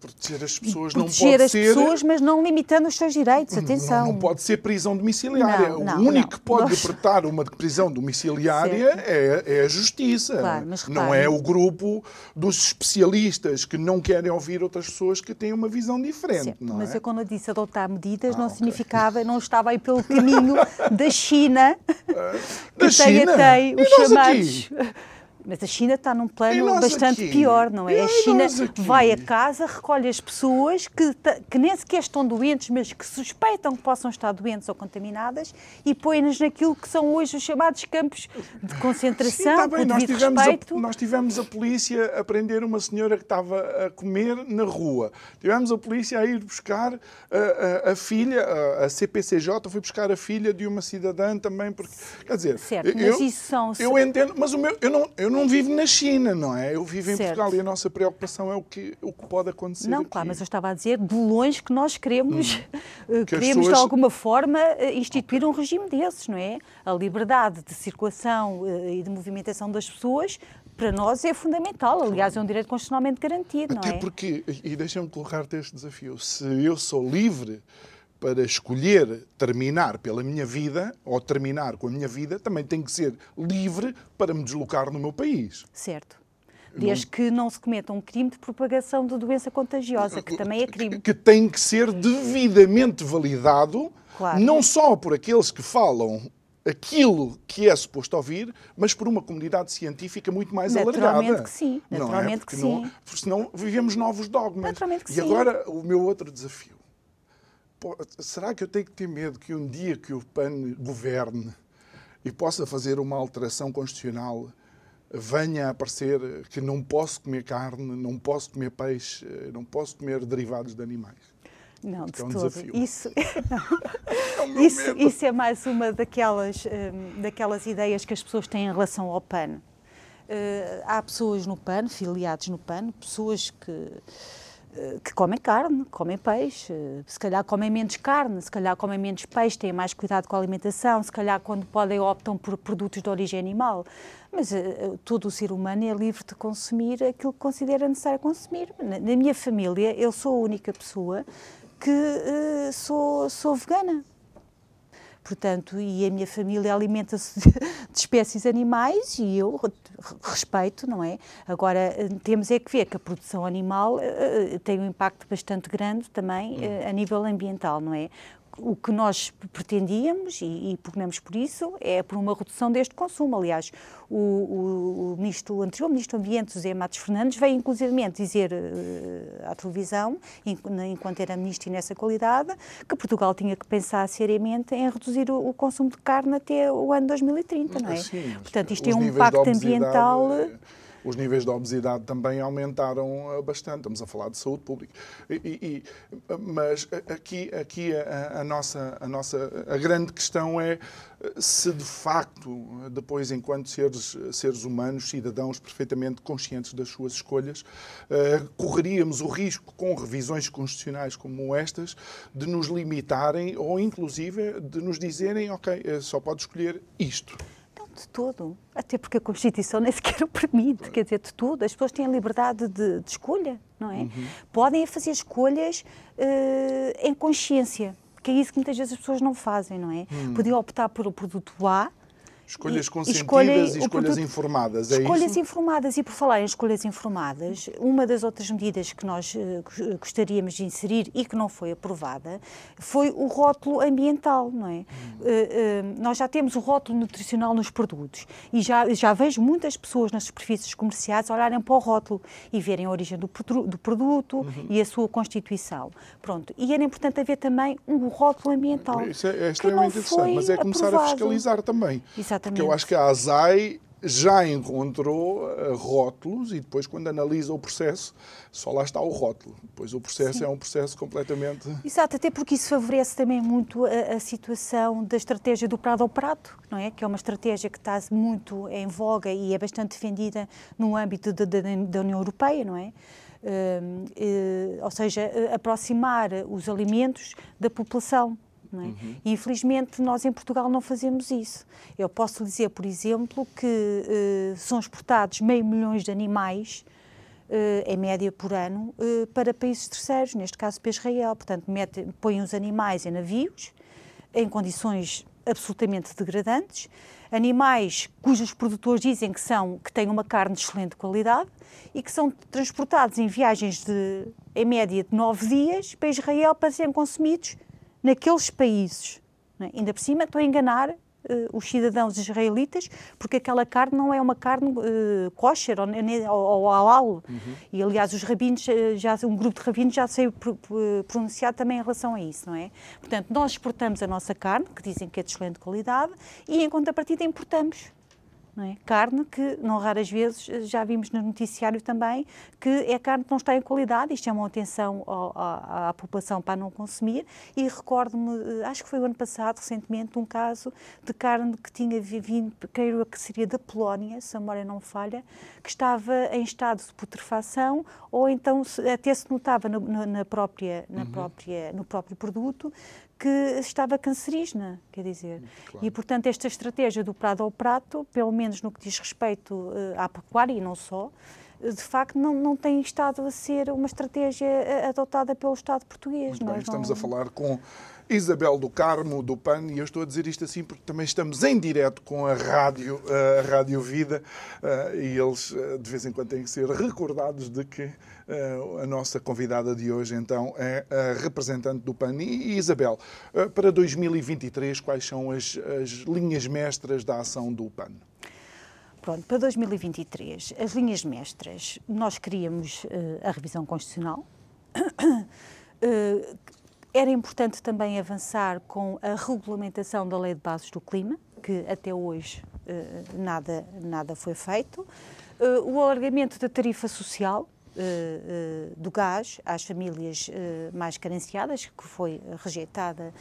proteger as pessoas proteger não pode as ser... pessoas, mas não limitando os seus direitos, atenção. Não, não pode ser prisão domiciliária. Não, não, o único que pode Nós... decretar uma prisão domiciliária é, é, a justiça. Claro, mas não é o grupo dos especialistas que não querem ouvir outras pessoas que têm uma visão diferente. Não mas é? eu quando eu disse adotar medidas ah, não okay. significava, não estava aí pelo caminho da China, que da tem China? até os chamados... Aqui? Mas a China está num plano bastante aqui? pior, não é? E a China vai a casa, recolhe as pessoas que, que nem sequer estão doentes, mas que suspeitam que possam estar doentes ou contaminadas e põe-nas naquilo que são hoje os chamados campos de concentração, Sim, está bem. Nós tivemos, a, nós tivemos a polícia a prender uma senhora que estava a comer na rua. Tivemos a polícia a ir buscar a, a, a filha, a, a, CPCJ foi buscar a filha de uma cidadã também, porque, quer dizer... Certo, eu, mas isso são... Eu entendo, mas o meu, eu não, eu não não vivo na China, não é? Eu vivo em certo. Portugal e a nossa preocupação é o que, o que pode acontecer. Não, aqui. claro, mas eu estava a dizer de longe que nós queremos, hum. Eh, que queremos pessoas... de alguma forma eh, instituir um regime desses, não é? A liberdade de circulação eh, e de movimentação das pessoas para nós é fundamental. Aliás, é um direito constitucionalmente garantido, Até não é? Até porque, e deixa-me colocar-te este desafio, se eu sou livre para escolher terminar pela minha vida ou terminar com a minha vida, também tenho que ser livre para me deslocar no meu país. Certo. Desde não... que não se cometa um crime de propagação de doença contagiosa, que também é crime. Que tem que ser devidamente validado, claro. não só por aqueles que falam aquilo que é suposto ouvir, mas por uma comunidade científica muito mais Naturalmente alargada. Que sim. Naturalmente não é? que sim. Não, senão vivemos novos dogmas. Naturalmente que e sim. agora o meu outro desafio será que eu tenho que ter medo que um dia que o PAN governe e possa fazer uma alteração constitucional venha a aparecer que não posso comer carne, não posso comer peixe, não posso comer derivados de animais? Não, de é um todo. Desafio. Isso, é isso, isso, é mais uma daquelas, um, daquelas ideias que as pessoas têm em relação ao PAN. Uh, há pessoas no PAN, filiados no PAN, pessoas que que comem carne, comem peixe, se calhar comem menos carne, se calhar comem menos peixe, têm mais cuidado com a alimentação, se calhar quando podem optam por produtos de origem animal. Mas uh, todo o ser humano é livre de consumir aquilo que considera necessário consumir. Na, na minha família, eu sou a única pessoa que uh, sou, sou vegana portanto, e a minha família alimenta-se de, de, espécies animais e eu respeito, não é? Agora, temos é que ver que a produção animal uh, tem um impacto bastante grande também uh, a nível ambiental, não é? O que nós pretendíamos, e, e pugnamos por isso, é por uma redução deste consumo. Aliás, o, o, o ministro, o anterior Ministro do Ambiente, José Matos Fernandes, veio inclusivamente dizer uh, à televisão, enquanto era ministro e nessa qualidade, que Portugal tinha que pensar seriamente em reduzir o, o consumo de carne até o ano 2030, não é? Sim, Portanto, isto é um impacto ambiental eh, os níveis de obesidade também aumentaram eh, bastante. Estamos a falar de saúde pública. E, e, mas aqui, aqui a, a, nossa, a nossa a grande questão é eh, se de facto, depois, enquanto seres, seres humanos, cidadãos perfeitamente conscientes das suas escolhas, correríamos o risco, com revisões constitucionais como estas, de nos limitarem ou, inclusive, de nos dizerem: ok, só pode escolher isto de todo. Até porque a Constituição nem sequer o permite, quer dizer, de tudo. As pessoas têm a liberdade de, de escolha, não é? Uhum. Podem fazer escolhas uh, em consciência, que é isso que muitas vezes as pessoas não fazem, não é? Uhum. Podiam optar por o produto A Escolhas consentidas e, e escolhas produto, informadas, é Escolhas isso? informadas, e por falar em escolhas informadas, uma das outras medidas que nós uh, gostaríamos de inserir e que não foi aprovada foi o rótulo ambiental, não é? Hum. Uh, uh, nós já temos o rótulo nutricional nos produtos e já, já vejo muitas pessoas nas superfícies comerciais olharem para o rótulo e verem a origem do, do produto uhum. e a sua constituição. Pronto. E era importante haver também um rótulo ambiental. Isso é, é extremamente interessante, mas é começar aprovado. a fiscalizar também. Exatamente. Exatamente. Porque eu acho que a ASAI já encontrou uh, rótulos e depois, quando analisa o processo, só lá está o rótulo. Depois o processo Sim. é um processo completamente. Exato, até porque isso favorece também muito a, a, situação da estratégia do prado ao prato, não é? Que é uma estratégia que está muito em voga e é bastante defendida no âmbito de, de, da União Europeia, não é? Uh, uh, ou seja, aproximar os alimentos da população. É? Uhum. E, infelizmente, nós em Portugal não fazemos isso. Eu posso dizer, por exemplo, que uh, são exportados meio milhões de animais, uh, em média por ano, uh, para países terceiros, neste caso para Israel. Portanto, mete, põem os animais em navios, em condições absolutamente degradantes, animais cujos produtores dizem que, são, que têm uma carne de excelente qualidade e que são transportados em viagens de, em média, de nove dias para Israel para serem consumidos naqueles países. É? Ainda por cima, estou a enganar uh, os cidadãos israelitas, porque aquela carne não é uma carne uh, kosher ou, ou, ou halal. Uhum. E, aliás, os rabinos, eh, já, um grupo de rabinos já saiu pronunciar também em relação a isso, não é? Portanto, nós exportamos a nossa carne, que dizem que é de excelente qualidade, e, em contrapartida, importamos é? Carne que, não raras vezes, já vimos no noticiário também, que é carne que não está em qualidade e chamam atenção à, à população para não consumir. E recordo-me, acho que foi o ano passado, recentemente, um caso de carne que tinha vindo, creio que seria da Polónia, se a memória não falha, que estava em estado de putrefação ou então até se notava no, na própria, na uhum. própria, no próprio produto que estava cancerígena, quer dizer. Claro. E, portanto, esta estratégia do prado ao prato, pelo menos no que diz respeito uh, à pecuária e não só, eh, de facto não, não tem estado a ser uma estratégia eh, adotada pelo Estado português. Muito bem, estamos a falar com Isabel do Carmo, do PAN, e eu estou a dizer isto assim porque também estamos em direto com a Rádio, a Rádio Vida, e eles de vez em quando têm que ser recordados de que a nossa convidada de hoje, então, é a representante do PAN. E, Isabel, para 2023, quais são as, as linhas mestras da ação do PAN? Pronto, para 2023, as linhas mestras, nós queríamos a revisão constitucional. Uh, era importante também avançar com a regulamentação da Lei de Bases do Clima, que até hoje uh, nada, nada foi feito. o alargamento da tarifa social, uh, do gás às famílias mais carenciadas, que foi rejeitada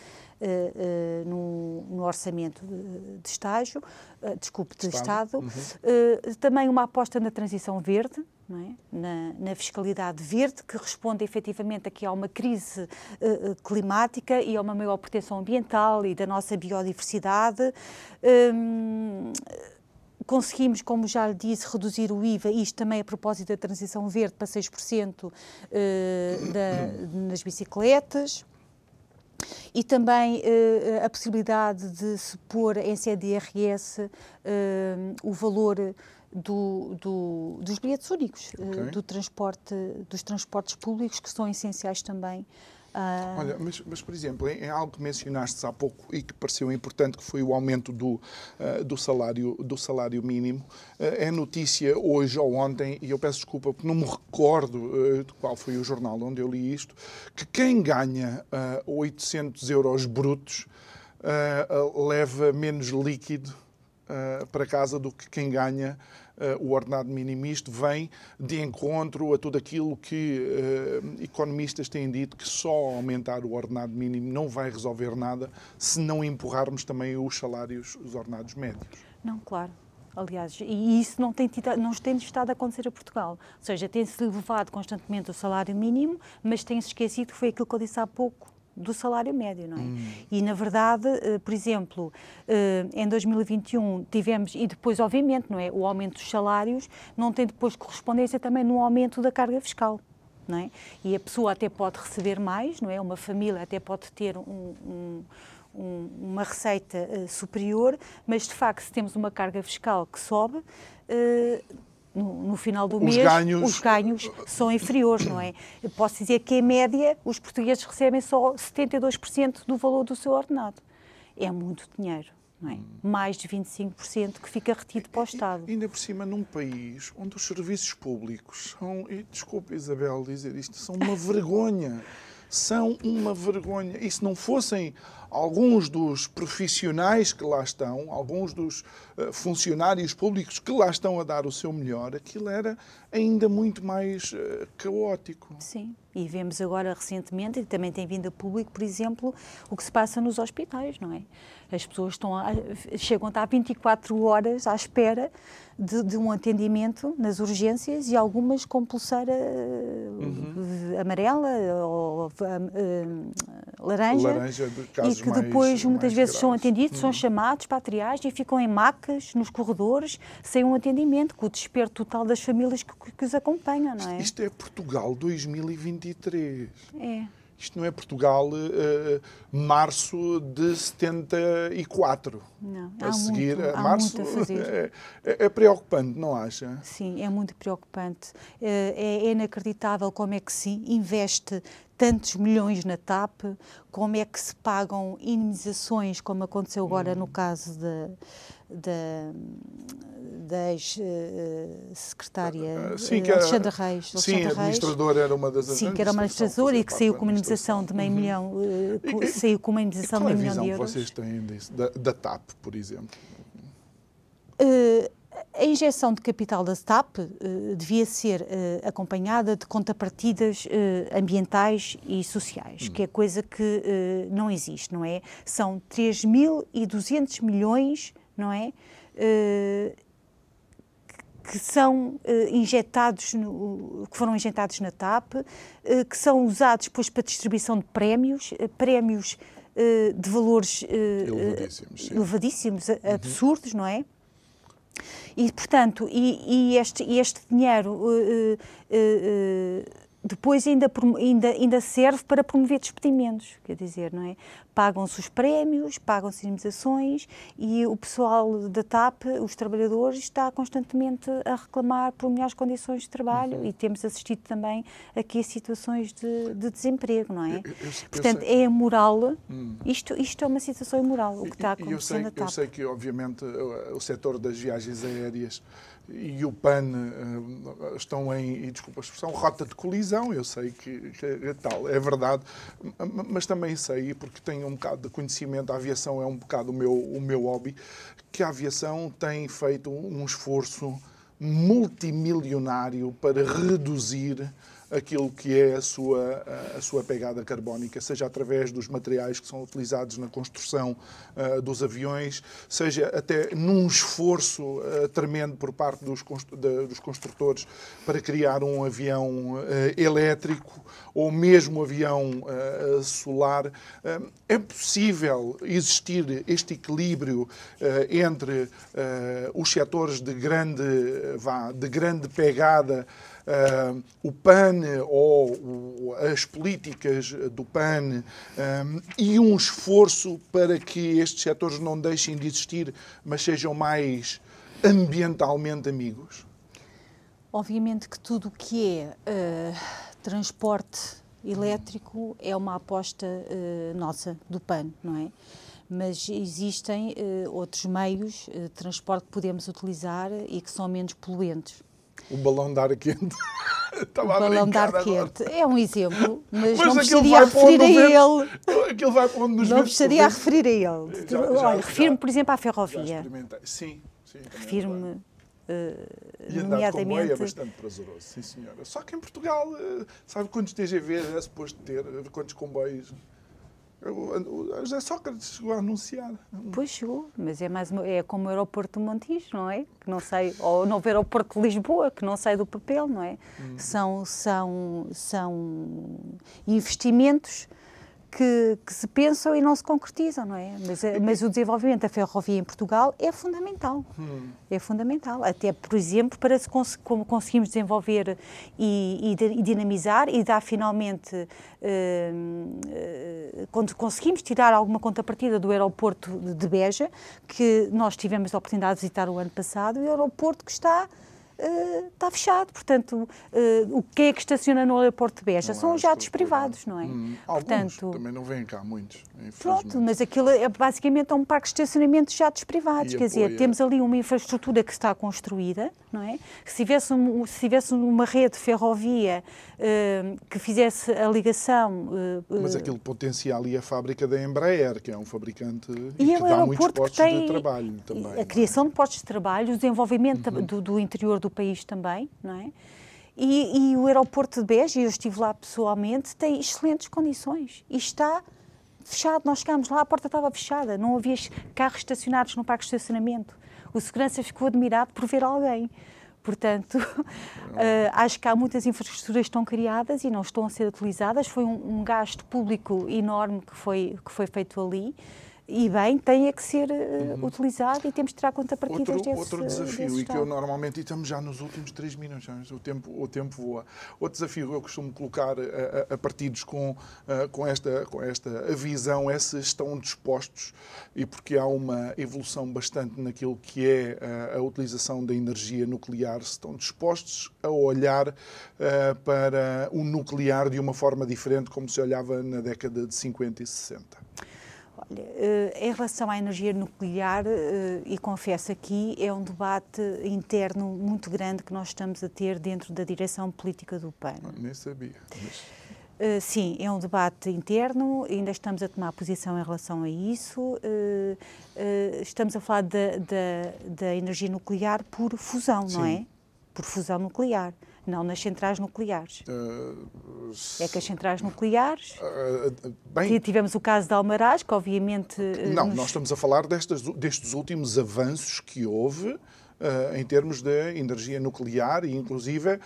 no, no, orçamento de, de estágio, desculpe, de Estado. Estado. Uhum. também uma aposta na transição verde, é? na, na, fiscalidade verde, que responde efetivamente aqui a uma crise uh, climática e a uma maior proteção ambiental e da nossa biodiversidade. Um, Conseguimos, como já lhe disse, reduzir o IVA, isto também a propósito da transição verde, para 6% eh, da, nas bicicletas. E também uh, a possibilidade de se pôr em CDRS uh, o valor do, do, dos bilhetes únicos, okay. uh, do transporte, dos transportes públicos, que são essenciais também Uh... Olha, mas, mas, por exemplo, em, em, algo que mencionaste há pouco e que pareceu importante, que foi o aumento do, uh, do, salário, do salário mínimo, uh, é notícia hoje ou ontem, e eu peço desculpa porque não me recordo de qual foi o jornal onde eu li isto, que quem ganha 800 euros brutos leva menos líquido para casa do que quem ganha o ordenado mínimo. Isto vem de encontro a tudo aquilo que uh, economistas têm dito, que só aumentar o ordenado mínimo não vai resolver nada se não empurrarmos também os salários, os ordenados médios. Não, claro. Aliás, e isso não tem, tido, não tem estado a acontecer a Portugal. Ou seja, tem-se elevado constantemente o salário mínimo, mas tem-se esquecido que foi aquilo que eu disse há pouco, do salário médio, não é? Hum. E, na verdade, eh, por exemplo, eh, em 2021 tivemos, e depois, obviamente, não é? O aumento dos salários não tem depois correspondência também no aumento da carga fiscal. Não é? E a pessoa até pode receber mais, não é? Uma família até pode ter um, um, um, uma receita uh, superior, mas de facto, se temos uma carga fiscal que sobe, uh, no, no, final do os mês ganhos... os ganhos são inferiores, não é? Eu posso dizer que, em média, os portugueses recebem só 72% do valor do seu ordenado. É muito dinheiro. Não é? Mais de 25% que fica retido para o Estado. E, ainda por cima, num país onde os serviços públicos são, e desculpe Isabel dizer isto, são uma vergonha. São uma vergonha. E se não fossem alguns dos profissionais que lá estão, alguns dos uh, funcionários públicos que lá estão a dar o seu melhor, aquilo era ainda muito mais uh, caótico. Sim, e vemos agora recentemente, e também tem vindo a público, por exemplo, o que se passa nos hospitais, não é? As pessoas estão a, chegam a estar 24 horas à espera de, de, um atendimento nas urgências e algumas com pulseira uhum. amarela ou uh, laranja, laranja e que depois mais, muitas mais vezes graves. são atendidos, uhum. são chamados para a triagem e ficam em macas nos corredores sem um atendimento, com o desespero total das famílias que, que os acompanham, não é? Isto é Portugal 2023. É. Isto não é Portugal uh, março de 74. Não, a seguir, muito, março a fazer. É, é, preocupante, não acha? Sim, é muito preocupante. É, é inacreditável como é que se investe tantos milhões na TAP, como é que se pagam indemnizações, como aconteceu agora hum. no caso de, da, da ex-secretária uh, uh, Alexandra Reis. Sim, Alexandra a administradora era uma das Sim, que era uma administradora e que saiu com uma indemnização de meio uhum. milhão, uh, saiu com uma indemnização de meio milhão de euros. vocês têm disso, da, da TAP, por exemplo? Uh, a injeção de capital da STAP uh, devia ser uh, acompanhada de contrapartidas uh, ambientais e sociais, hum. que é coisa que não existe, não é? São 3.200 milhões não é? Uh, que são uh, injetados, no, que foram injetados na TAP, uh, que são usados depois para distribuição de prémios, prémios de valores elevadíssimos, elevadíssimos uhum. absurdos, não é? E, portanto, e, e este, este, dinheiro depois ainda, ainda, ainda serve para promover despedimentos, quer dizer, não é? Pagam-se os prémios, pagam-se indemnizações e o pessoal da TAP, os trabalhadores, está constantemente a reclamar por melhores condições de trabalho uhum. e temos assistido também aqui a situações de, de desemprego, não é? Eu, eu, Portanto, eu é moral, hum. isto, isto é uma situação imoral, o que está acontecendo sei, na TAP. Eu sei que, obviamente, o, o setor das viagens aéreas e o PAN uh, estão em, e desculpa a expressão, rota de colisão. Eu sei que, que é tal, é verdade, mas também sei, porque tenho um bocado de conhecimento, a aviação é um bocado o meu, o meu hobby, que a aviação tem feito um esforço multimilionário para reduzir aquilo que é a sua, a sua pegada carbónica, seja através dos materiais que são utilizados na construção uh, dos aviões, seja até num esforço uh, tremendo por parte dos, de, dos construtores para criar um avião uh, elétrico ou mesmo um avião solar. é possível existir este equilíbrio entre os setores de grande, vá, de grande pegada uh, o PAN ou as políticas do PAN um, e um esforço para que estes setores não deixem de existir, mas sejam mais ambientalmente amigos? Obviamente que tudo o que é uh, transporte elétrico é uma aposta nossa, do PAN, não é? mas existem uh, outros meios uh, de transporte que podemos utilizar e que são menos poluentes. O balão de ar quente. o balão de ar quente é um exemplo, mas, mas não precisaria referir a ele. Aquilo vai para onde nos Não precisaria referir a ele. Já, já, Olha, refiro-me, por exemplo, à ferrovia. Sim, sim. Refiro-me. Uh, e andar comboio é bastante prazeroso, sim senhora. Só que em Portugal, uh, sabe quantos TGV é suposto ter? Quantos comboios? José Sócrates chegou a anunciar. Pois chegou, mas é, mais é como o aeroporto de Montijo, não é? Que não sai, ou o novo aeroporto de Lisboa, que não sai do papel, não é? Hum. São, são, são investimentos que, que, se pensam e não se concretizam, não é? Mas, eh, mas o desenvolvimento da ferrovia em Portugal é fundamental. Hum. É fundamental. Até, por exemplo, para se cons como conseguimos desenvolver e, e, e, dinamizar e dar finalmente, eh, eh, quando conseguimos tirar alguma contrapartida do aeroporto de Beja, que nós tivemos a oportunidade de visitar o ano passado, o aeroporto que está uh, está fechado. Portanto, uh, o que é que estaciona no aeroporto de Beja? Não São os jatos privados, não é? Hum, Portanto, também não vêm cá muitos. Pronto, mas aquilo é basicamente é um parque de estacionamento de jatos privados. E Quer apoia... dizer, temos ali uma infraestrutura que está construída, não é? Se tivesse, um, se tivesse uma rede de ferrovia uh, que fizesse a ligação. mas aquilo potencia ali a fábrica da Embraer, que é um fabricante e, que dá muitos postos tem, de trabalho também. A criação de postos de trabalho, o desenvolvimento uhum. do, do interior do país também, não é? E, e, o aeroporto de Beja, eu estive lá pessoalmente, tem excelentes condições e está fechado. Nós chegámos lá, a porta estava fechada, não havia carros estacionados no parque de estacionamento. O segurança ficou admirado por ver alguém. Portanto, uh, acho que há muitas infraestruturas que estão criadas e não estão a ser utilizadas. Foi um, um gasto público enorme que foi, que foi feito ali e bem, tem é que ser uh, uhum. utilizado e temos de tirar contrapartidas outro, desse Outro desafio, e que eu normalmente, e estamos já nos últimos três minutos, o tempo, o tempo voa. Outro desafio que eu costumo colocar a, a partidos com, uh, com, esta, com esta visão é se estão dispostos, e porque há uma evolução bastante naquilo que é uh, a utilização da energia nuclear, se estão dispostos a olhar para o nuclear de uma forma diferente como se olhava na década de 50 e 60. Olha, eh, em relação à energia nuclear, eh, e confesso aqui, é um debate interno muito grande que nós estamos a ter dentro da direção política do PAN. Ah, nem sabia. Mas... Uh, sim, é um debate interno, ainda estamos a tomar posição em relação a isso. Estamos a falar da, da, da, energia nuclear por fusão, sim. não é? Por fusão nuclear não nas centrais nucleares. Uh, é que as centrais nucleares. Uh, bem, tivemos o caso de Almaraz, que obviamente. Não, nos... nós estamos a falar destes, destes últimos avanços que houve uh, em termos de energia nuclear e, inclusive,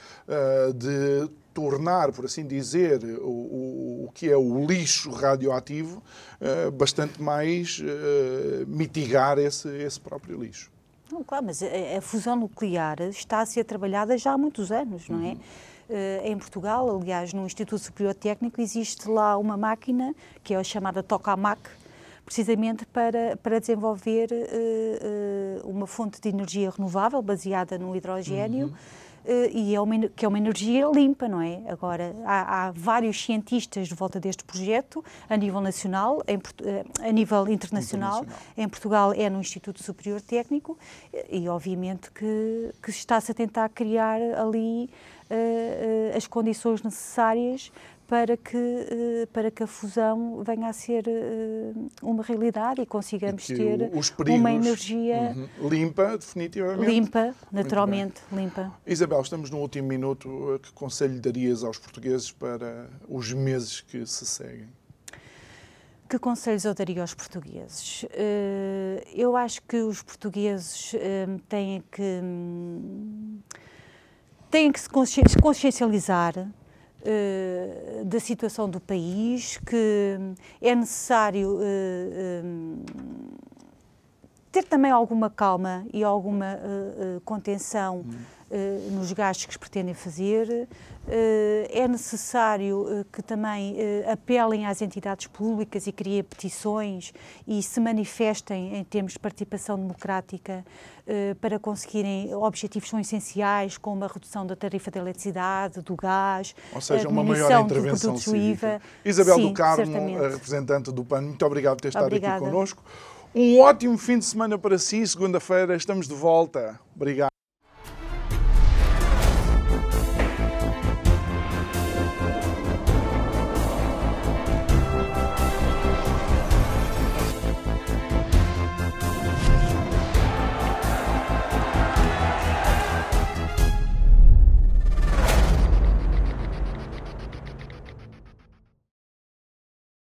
de tornar, por assim dizer, o, o, que é o lixo radioativo bastante mais mitigar esse, esse próprio lixo. Não, claro, mas a, a, fusão nuclear está a ser trabalhada já há muitos anos, não é? Uhum. Uh, em Portugal, aliás, no Instituto Superior Técnico, existe lá uma máquina, que é a chamada Tokamak, precisamente para, para desenvolver uh, uh, uma fonte de energia renovável baseada no hidrogênio. Uhum e é uma, que é uma energia limpa, não é? Agora, há, há, vários cientistas de volta deste projeto, a nível nacional, em, eh, a nível internacional. internacional. Em Portugal é no Instituto Superior Técnico eh, e, obviamente, que, que está-se a tentar criar ali uh, uh, as condições necessárias para que, eh, para que a fusão venha a ser eh, uma realidade e consigamos e ter perigos, uma energia uhum, limpa, definitivamente. Limpa, naturalmente, limpa. Isabel, estamos no último minuto. Que conselho darias aos portugueses para os meses que se seguem? Que conselhos eu daria aos portugueses? Eh, eu acho que os portugueses têm que hum, têm que se consciencializar uh, da situação do país, que é necessário uh, ter também alguma calma e alguma contenção uh, nos gastos que se pretendem fazer. é necessário que também apelem às entidades públicas e criem petições e se manifestem em termos de participação democrática para conseguirem objetivos tão essenciais como a redução da tarifa da eletricidade, do gás, ou seja, uma maior intervenção cívica. Isabel Sim, do Carmo, certamente. a representante do PAN, muito obrigado por ter estado Obrigada. aqui connosco. Um ótimo fim de semana para si. Segunda-feira estamos de volta. Obrigado.